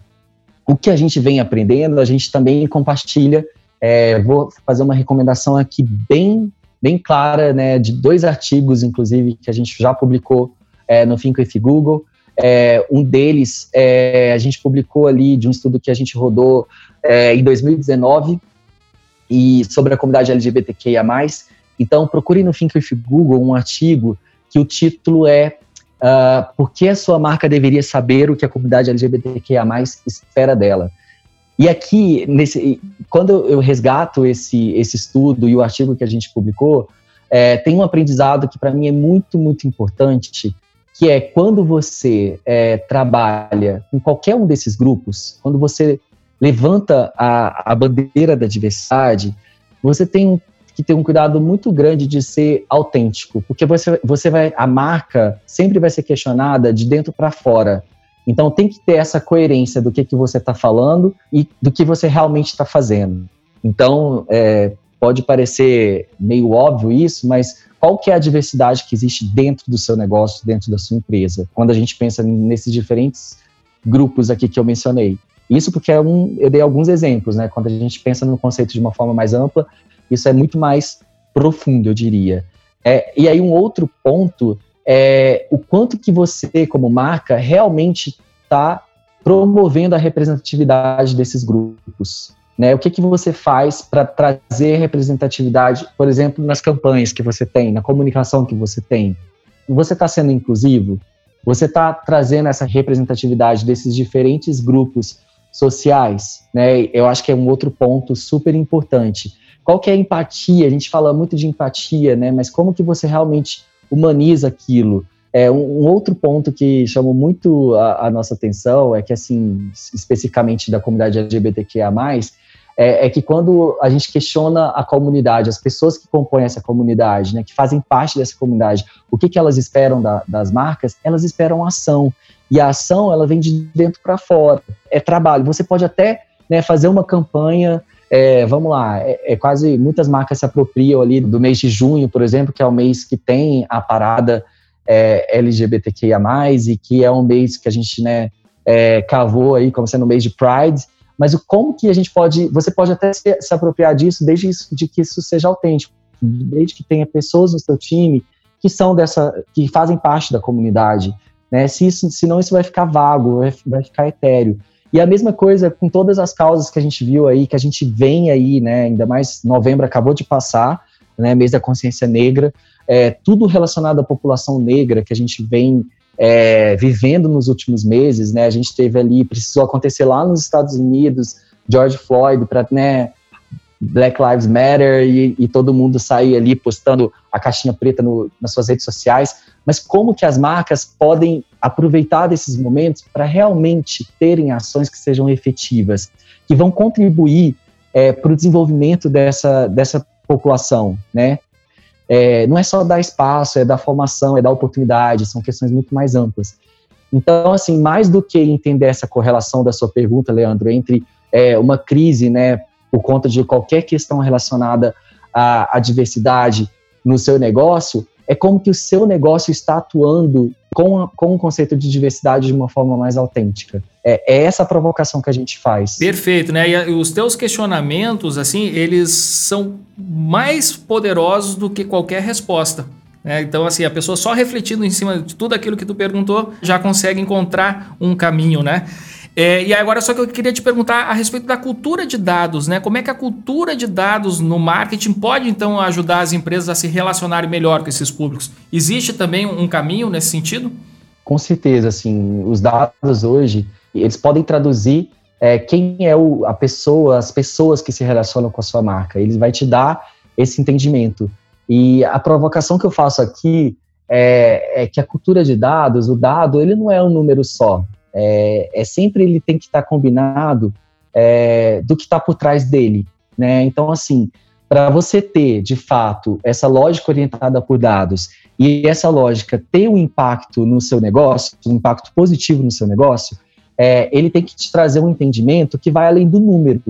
o que a gente vem aprendendo, a gente também compartilha é, vou fazer uma recomendação aqui bem, bem clara, né, de dois artigos, inclusive, que a gente já publicou é, no Think with Google. É, um deles é, a gente publicou ali de um estudo que a gente rodou é, em 2019 e sobre a comunidade LGBTQIA+. Então, procure no Think with Google um artigo que o título é uh, Por que a sua marca deveria saber o que a comunidade LGBTQIA+, espera dela? E aqui, nesse, quando eu resgato esse, esse estudo e o artigo que a gente publicou, é, tem um aprendizado que para mim é muito, muito importante, que é quando você é, trabalha com qualquer um desses grupos, quando você levanta a, a bandeira da diversidade, você tem que ter um cuidado muito grande de ser autêntico, porque você, você vai, a marca sempre vai ser questionada de dentro para fora. Então tem que ter essa coerência do que, que você está falando e do que você realmente está fazendo. Então é, pode parecer meio óbvio isso, mas qual que é a diversidade que existe dentro do seu negócio, dentro da sua empresa? Quando a gente pensa nesses diferentes grupos aqui que eu mencionei. Isso porque é um, eu dei alguns exemplos, né? Quando a gente pensa no conceito de uma forma mais ampla, isso é muito mais profundo, eu diria. É, e aí um outro ponto é o quanto que você, como marca, realmente está promovendo a representatividade desses grupos. Né? O que, que você faz para trazer representatividade, por exemplo, nas campanhas que você tem, na comunicação que você tem? Você está sendo inclusivo? Você está trazendo essa representatividade desses diferentes grupos sociais? Né? Eu acho que é um outro ponto super importante. Qual que é a empatia? A gente fala muito de empatia, né? mas como que você realmente humaniza aquilo? É, um, um, outro ponto que chamou muito a, a, nossa atenção é que, assim, especificamente da comunidade LGBTQIA+, é, é, que quando a gente questiona a comunidade, as pessoas que compõem essa comunidade, né, que fazem parte dessa comunidade, o que, que elas esperam da, das marcas? Elas esperam ação. E a ação, ela vem de dentro para fora. É trabalho. Você pode até né, fazer uma campanha é, vamos lá, é, é, quase muitas marcas se apropriam ali do mês de junho, por exemplo, que é o mês que tem a parada é, LGBTQIA+, e que é um mês que a gente, né, é, cavou aí como sendo o mês de Pride, mas como que a gente pode, você pode até se, se apropriar disso desde isso, de que isso seja autêntico, desde que tenha pessoas no seu time que são dessa, que fazem parte da comunidade, né? Se isso, senão isso vai ficar vago, vai ficar etéreo. E a mesma coisa com todas as causas que a gente viu aí, que a gente vem aí, né? Ainda mais novembro acabou de passar, né? Mês da consciência negra, é, tudo relacionado à população negra que a gente vem é, vivendo nos últimos meses, né? A gente teve ali, precisou acontecer lá nos Estados Unidos, George Floyd, para né, Black Lives Matter e, e, todo mundo sair ali postando a caixinha preta no, nas suas redes sociais. Mas como que as marcas podem aproveitar desses momentos para realmente terem ações que sejam efetivas, que vão contribuir é, para o desenvolvimento dessa, dessa população, né? É, não é só dar espaço, é dar formação, é dar oportunidade, são questões muito mais amplas. Então, assim, mais do que entender essa correlação da sua pergunta, Leandro, entre é, uma crise, né, por conta de qualquer questão relacionada à, à diversidade no seu negócio, é como que o seu negócio está atuando com, a, com o conceito de diversidade de uma forma mais autêntica. É, é, essa provocação que a gente faz. Perfeito, né? E os teus questionamentos, assim, eles são mais poderosos do que qualquer resposta. Né? Então, assim, a pessoa só refletindo em cima de tudo aquilo que tu perguntou já consegue encontrar um caminho, né? É, e agora só que eu queria te perguntar a respeito da cultura de dados, né? Como é que a cultura de dados no marketing pode então ajudar as empresas a se relacionarem melhor com esses públicos? Existe também um caminho nesse sentido? Com certeza, assim, os dados hoje eles podem traduzir é, quem é o, a pessoa, as pessoas que se relacionam com a sua marca. Ele vai te dar esse entendimento. E a provocação que eu faço aqui é, é que a cultura de dados, o dado, ele não é um número só é, é sempre ele tem que estar tá combinado é, do que está por trás dele, né? Então, assim, para você ter, de fato, essa lógica orientada por dados e essa lógica ter um impacto no seu negócio, um impacto positivo no seu negócio, é, ele tem que te trazer um entendimento que vai além do número.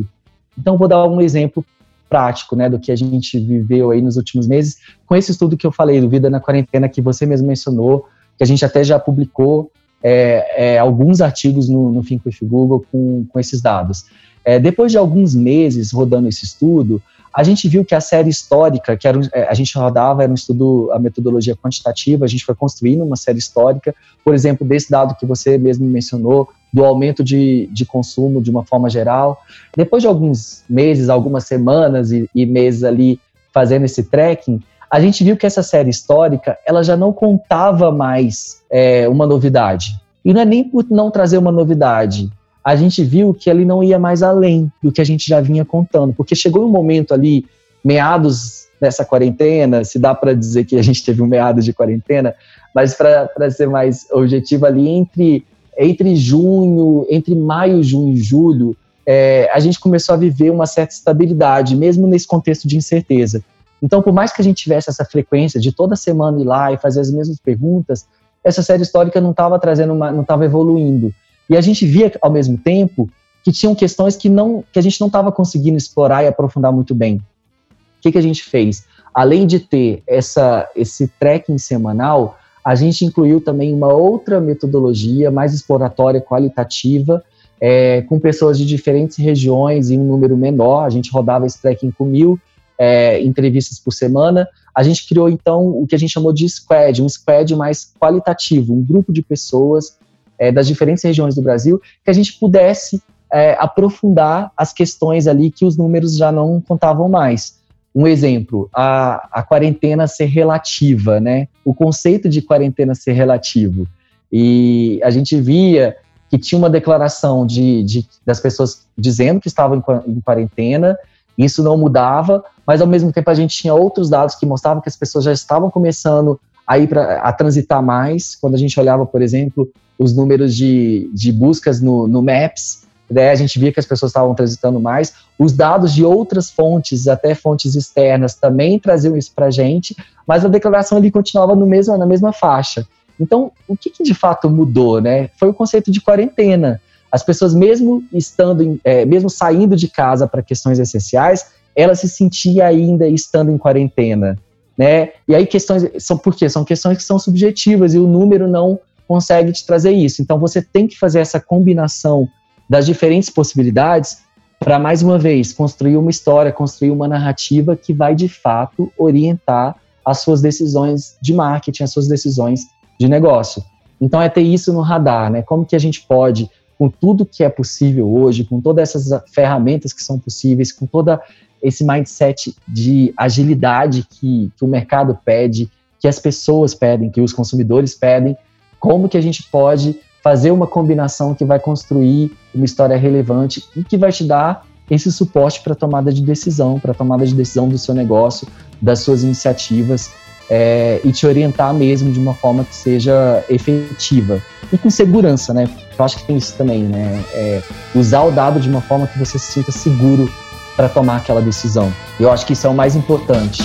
Então, vou dar um exemplo prático, né, do que a gente viveu aí nos últimos meses, com esse estudo que eu falei, do Vida na Quarentena, que você mesmo mencionou, que a gente até já publicou é, é, alguns artigos no, no Google com, com esses dados. É, depois de alguns meses rodando esse estudo, a gente viu que a série histórica, que era, é, a gente rodava, era um estudo, a metodologia quantitativa, a gente foi construindo uma série histórica, por exemplo, desse dado que você mesmo mencionou, do aumento de, de consumo de uma forma geral. Depois de alguns meses, algumas semanas e, e meses ali fazendo esse tracking, a gente viu que essa série histórica ela já não contava mais é, uma novidade. E não é nem por não trazer uma novidade. A gente viu que ele não ia mais além do que a gente já vinha contando, porque chegou um momento ali, meados nessa quarentena, se dá para dizer que a gente teve um meado de quarentena, mas para ser mais objetivo ali, entre, entre junho, entre maio, junho e julho, é, a gente começou a viver uma certa estabilidade, mesmo nesse contexto de incerteza. Então, por mais que a gente tivesse essa frequência de toda semana ir lá e fazer as mesmas perguntas, essa série histórica não estava trazendo uma, não estava evoluindo. E a gente via ao mesmo tempo que tinham questões que não que a gente não estava conseguindo explorar e aprofundar muito bem. O que, que a gente fez? Além de ter essa, esse tracking semanal, a gente incluiu também uma outra metodologia mais exploratória, qualitativa, é, com pessoas de diferentes regiões em um número menor. A gente rodava esse tracking com mil é, entrevistas por semana. A gente criou, então, o que a gente chamou de squad, um squad mais qualitativo, um grupo de pessoas é, das diferentes regiões do Brasil, que a gente pudesse é, aprofundar as questões ali que os números já não contavam mais. Um exemplo, a, a quarentena ser relativa, né? O conceito de quarentena ser relativo. E a gente via que tinha uma declaração de, de das pessoas dizendo que estavam em, quarentena, isso não mudava, mas ao mesmo tempo a gente tinha outros dados que mostravam que as pessoas já estavam começando a ir pra, a transitar mais. Quando a gente olhava, por exemplo, os números de, de buscas no, no Maps, né, a gente via que as pessoas estavam transitando mais. Os dados de outras fontes, até fontes externas, também traziam isso para a gente, mas a declaração ali continuava no mesmo, na mesma faixa. Então, o que, que de fato mudou, né? Foi o conceito de quarentena. As pessoas, mesmo estando, é, mesmo saindo de casa para questões essenciais, ela se sentia ainda estando em quarentena, né? E aí questões são por quê? São questões que são subjetivas e o número não consegue te trazer isso. Então você tem que fazer essa combinação das diferentes possibilidades para, mais uma vez, construir uma história, construir uma narrativa que vai, de fato, orientar as suas decisões de marketing, as suas decisões de negócio. Então, é ter isso no radar, né? Como que a gente pode, com tudo que é possível hoje, com todas essas ferramentas que são possíveis, com toda esse mindset de agilidade que, que o mercado pede, que as pessoas pedem, que os consumidores pedem, como que a gente pode fazer uma combinação que vai construir uma história relevante e que vai te dar esse suporte para tomada de decisão, para tomada de decisão do seu negócio, das suas iniciativas é, e te orientar mesmo de uma forma que seja efetiva e com segurança, né? Eu acho que tem isso também, né? É, usar o dado de uma forma que você se sinta seguro para tomar aquela decisão. Eu acho que isso é o mais importante.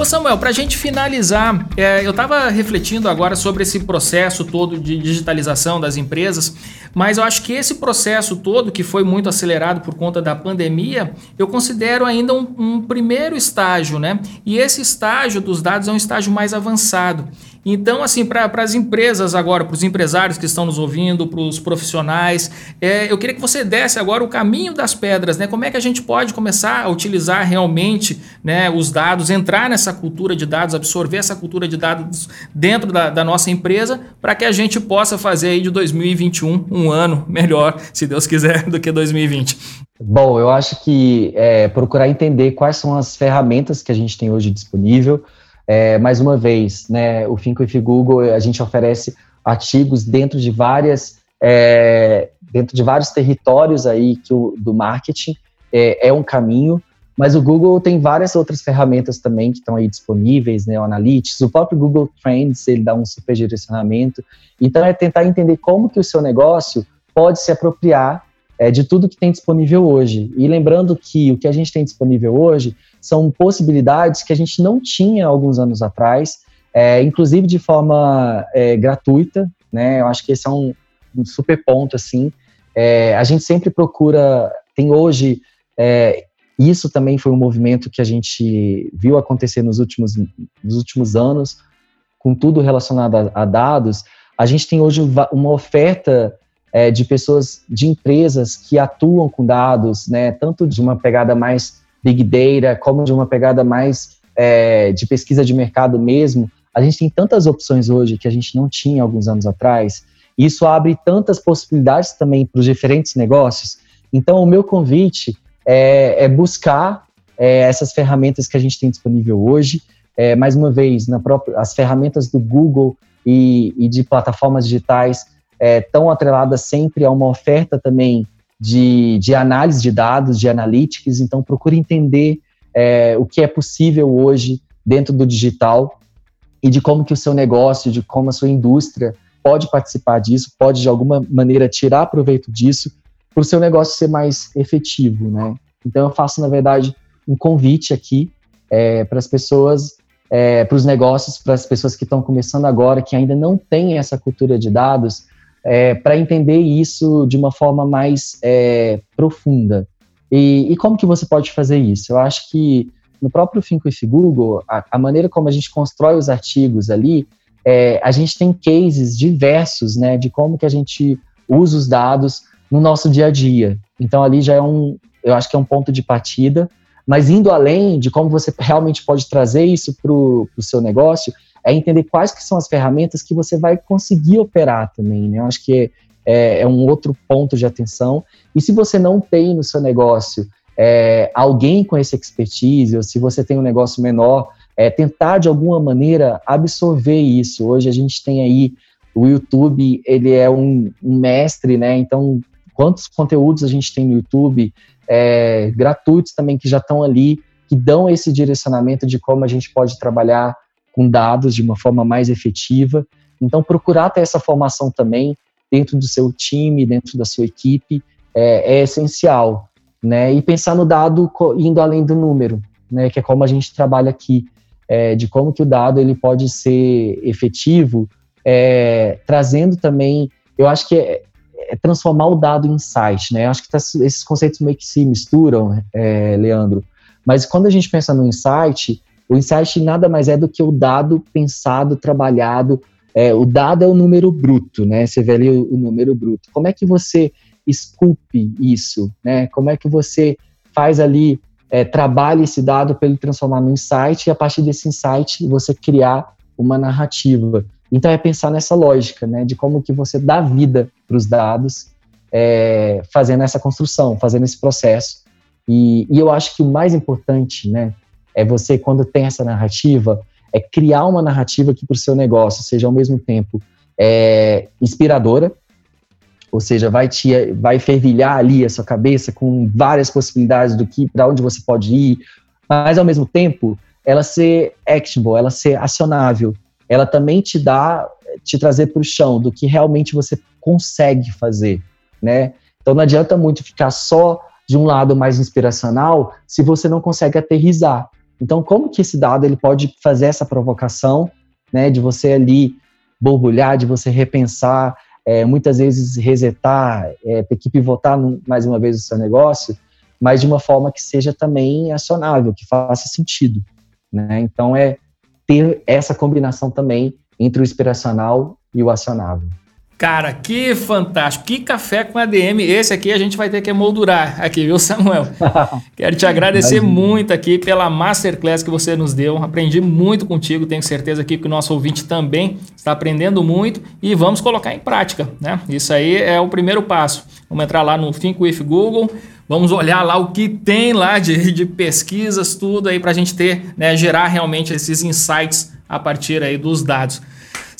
Ô Samuel, para a gente finalizar, é, eu estava refletindo agora sobre esse processo todo de digitalização das empresas, mas eu acho que esse processo todo, que foi muito acelerado por conta da pandemia, eu considero ainda um, um primeiro estágio, né? E esse estágio dos dados é um estágio mais avançado. Então, assim, para as empresas agora, para os empresários que estão nos ouvindo, para os profissionais, é, eu queria que você desse agora o caminho das pedras, né? Como é que a gente pode começar a utilizar realmente né, os dados, entrar nessa cultura de dados, absorver essa cultura de dados dentro da, da nossa empresa, para que a gente possa fazer aí de 2021 um ano melhor, se Deus quiser, (laughs) do que 2020. Bom, eu acho que é, procurar entender quais são as ferramentas que a gente tem hoje disponível, é, mais uma vez, né, o e Google, a gente oferece artigos dentro de várias, é, dentro de vários territórios aí que o, do marketing é, é, um caminho, mas o Google tem várias outras ferramentas também que estão aí disponíveis, né, o Analytics, o próprio Google Trends, ele dá um super direcionamento, então é tentar entender como que o seu negócio pode se apropriar é, de tudo que tem disponível hoje, e lembrando que o que a gente tem disponível hoje são possibilidades que a gente não tinha alguns anos atrás, é, inclusive de forma é, gratuita, né? Eu acho que esse é um, um super ponto, assim. É, a gente sempre procura, tem hoje, é, isso também foi um movimento que a gente viu acontecer nos últimos, nos últimos anos, com tudo relacionado a, a dados, a gente tem hoje uma oferta é, de pessoas, de empresas que atuam com dados, né, tanto de uma pegada mais Big Data, como de uma pegada mais é, de pesquisa de mercado mesmo, a gente tem tantas opções hoje que a gente não tinha alguns anos atrás. E isso abre tantas possibilidades também para os diferentes negócios. Então, o meu convite é, é buscar é, essas ferramentas que a gente tem disponível hoje. É, mais uma vez, própria, as ferramentas do Google e, e de plataformas digitais estão é, atreladas sempre a uma oferta também de, de análise de dados, de analytics, então procure entender é, o que é possível hoje dentro do digital e de como que o seu negócio, de como a sua indústria pode participar disso, pode de alguma maneira tirar proveito disso para o seu negócio ser mais efetivo, né? Então eu faço na verdade um convite aqui é, para as pessoas, é, para os negócios, para as pessoas que estão começando agora, que ainda não têm essa cultura de dados, é, para entender isso de uma forma mais é, profunda. E, e, como que você pode fazer isso? Eu acho que no próprio Think with Google, a, a maneira como a gente constrói os artigos ali, é, a gente tem cases diversos, né, de como que a gente usa os dados no nosso dia a dia. Então ali já é um, eu acho que é um ponto de partida, mas indo além de como você realmente pode trazer isso para o seu negócio, é entender quais que são as ferramentas que você vai conseguir operar também, né? Eu acho que é, é um outro ponto de atenção. E se você não tem no seu negócio é, alguém com essa expertise, ou se você tem um negócio menor, é, tentar de alguma maneira absorver isso. Hoje a gente tem aí o YouTube, ele é um, um mestre, né? Então, quantos conteúdos a gente tem no YouTube é, gratuitos também que já estão ali, que dão esse direcionamento de como a gente pode trabalhar com dados de uma forma mais efetiva. Então, procurar ter essa formação também dentro do seu time, dentro da sua equipe, é, é essencial. Né? E pensar no dado indo além do número, né? que é como a gente trabalha aqui, é, de como que o dado ele pode ser efetivo, é, trazendo também, eu acho que é, é transformar o dado em insight, né? Eu acho que tá, esses conceitos meio que se misturam, é, Leandro. Mas quando a gente pensa no insight, o insight nada mais é do que o dado pensado, trabalhado. É, o dado é o número bruto, né? Você vê ali o, o, número bruto. Como é que você esculpe isso, né? Como é que você faz ali, é, trabalha esse dado para ele transformar no insight e a partir desse insight você criar uma narrativa. Então é pensar nessa lógica, né? De como que você dá vida para os dados, é, fazendo essa construção, fazendo esse processo. E, e eu acho que o mais importante, né? É você, quando tem essa narrativa, é criar uma narrativa que para o seu negócio seja ao mesmo tempo é, inspiradora, ou seja, vai te vai fervilhar ali a sua cabeça com várias possibilidades do que para onde você pode ir, mas ao mesmo tempo ela ser actionable, ela ser acionável, ela também te dá te trazer para o chão do que realmente você consegue fazer, né? Então não adianta muito ficar só de um lado mais inspiracional se você não consegue aterrizar. Então, como que esse dado ele pode fazer essa provocação, né, de você ali borbulhar, de você repensar, é, muitas vezes resetar, é, ter que pivotar mais uma vez o seu negócio, mas de uma forma que seja também acionável, que faça sentido, né? Então, é ter essa combinação também entre o inspiracional e o acionável. Cara, que fantástico. Que café com ADM. Esse aqui a gente vai ter que emoldurar aqui, viu, Samuel? (laughs) Quero te agradecer Imagina. muito aqui pela masterclass que você nos deu. Aprendi muito contigo. Tenho certeza aqui que o nosso ouvinte também está aprendendo muito e vamos colocar em prática, né? Isso aí é o primeiro passo. Vamos entrar lá no Think with Google. Vamos olhar lá o que tem lá de, de pesquisas, tudo aí para a gente ter, né, gerar realmente esses insights a partir aí dos dados.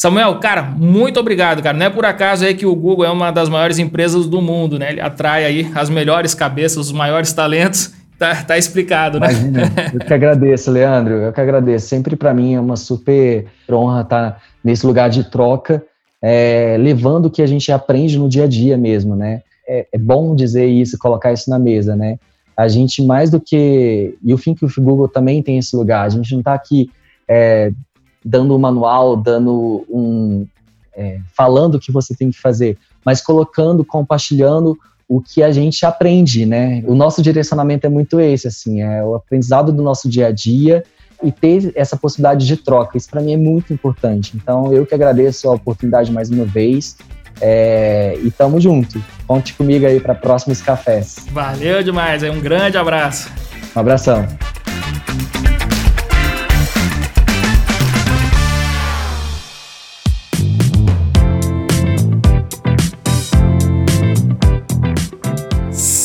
Samuel, cara, muito obrigado, cara. Não é por acaso aí que o Google é uma das maiores empresas do mundo, né? Ele atrai aí as melhores cabeças, os maiores talentos. Tá, tá explicado, né? Imagina. Eu que agradeço, Leandro. Eu que agradeço. Sempre para mim é uma super honra estar nesse lugar de troca, é, levando o que a gente aprende no dia a dia mesmo, né? É, é bom dizer isso, colocar isso na mesa, né? A gente mais do que e o Think o Google também tem esse lugar. A gente não está aqui é, dando um manual, dando um. É, falando o que você tem que fazer, mas colocando, compartilhando o que a gente aprende, né? O nosso direcionamento é muito esse, assim, é o aprendizado do nosso dia a dia e ter essa possibilidade de troca. Isso para mim é muito importante. Então, eu que agradeço a oportunidade mais uma vez. É, e tamo junto. Conte comigo aí para próximos cafés. Valeu demais, é um grande abraço. Um abração.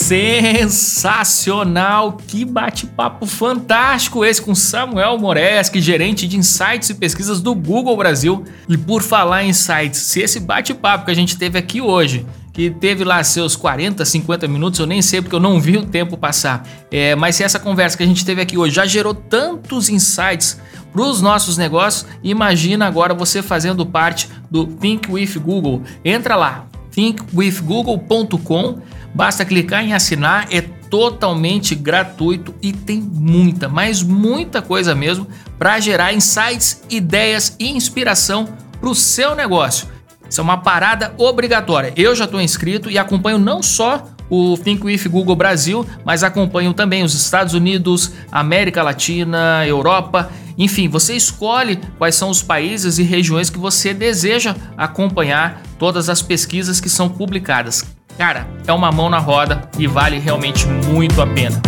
Sensacional! Que bate-papo fantástico esse com Samuel Moreski, gerente de insights e pesquisas do Google Brasil. E por falar em insights, se esse bate-papo que a gente teve aqui hoje que teve lá seus 40, 50 minutos, eu nem sei porque eu não vi o tempo passar. É, mas se essa conversa que a gente teve aqui hoje já gerou tantos insights para os nossos negócios, imagina agora você fazendo parte do Think with Google. Entra lá, thinkwithgoogle.com, basta clicar em assinar, é totalmente gratuito e tem muita, mas muita coisa mesmo para gerar insights, ideias e inspiração para o seu negócio. Isso é uma parada obrigatória. Eu já estou inscrito e acompanho não só o Think With Google Brasil, mas acompanho também os Estados Unidos, América Latina, Europa. Enfim, você escolhe quais são os países e regiões que você deseja acompanhar todas as pesquisas que são publicadas. Cara, é uma mão na roda e vale realmente muito a pena.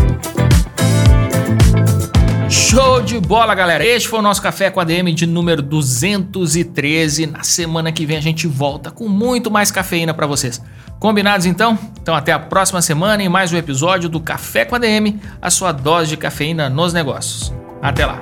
Show de bola, galera! Este foi o nosso Café com a DM de número 213. Na semana que vem a gente volta com muito mais cafeína para vocês. Combinados então? Então até a próxima semana em mais um episódio do Café com a DM, a sua dose de cafeína nos negócios. Até lá!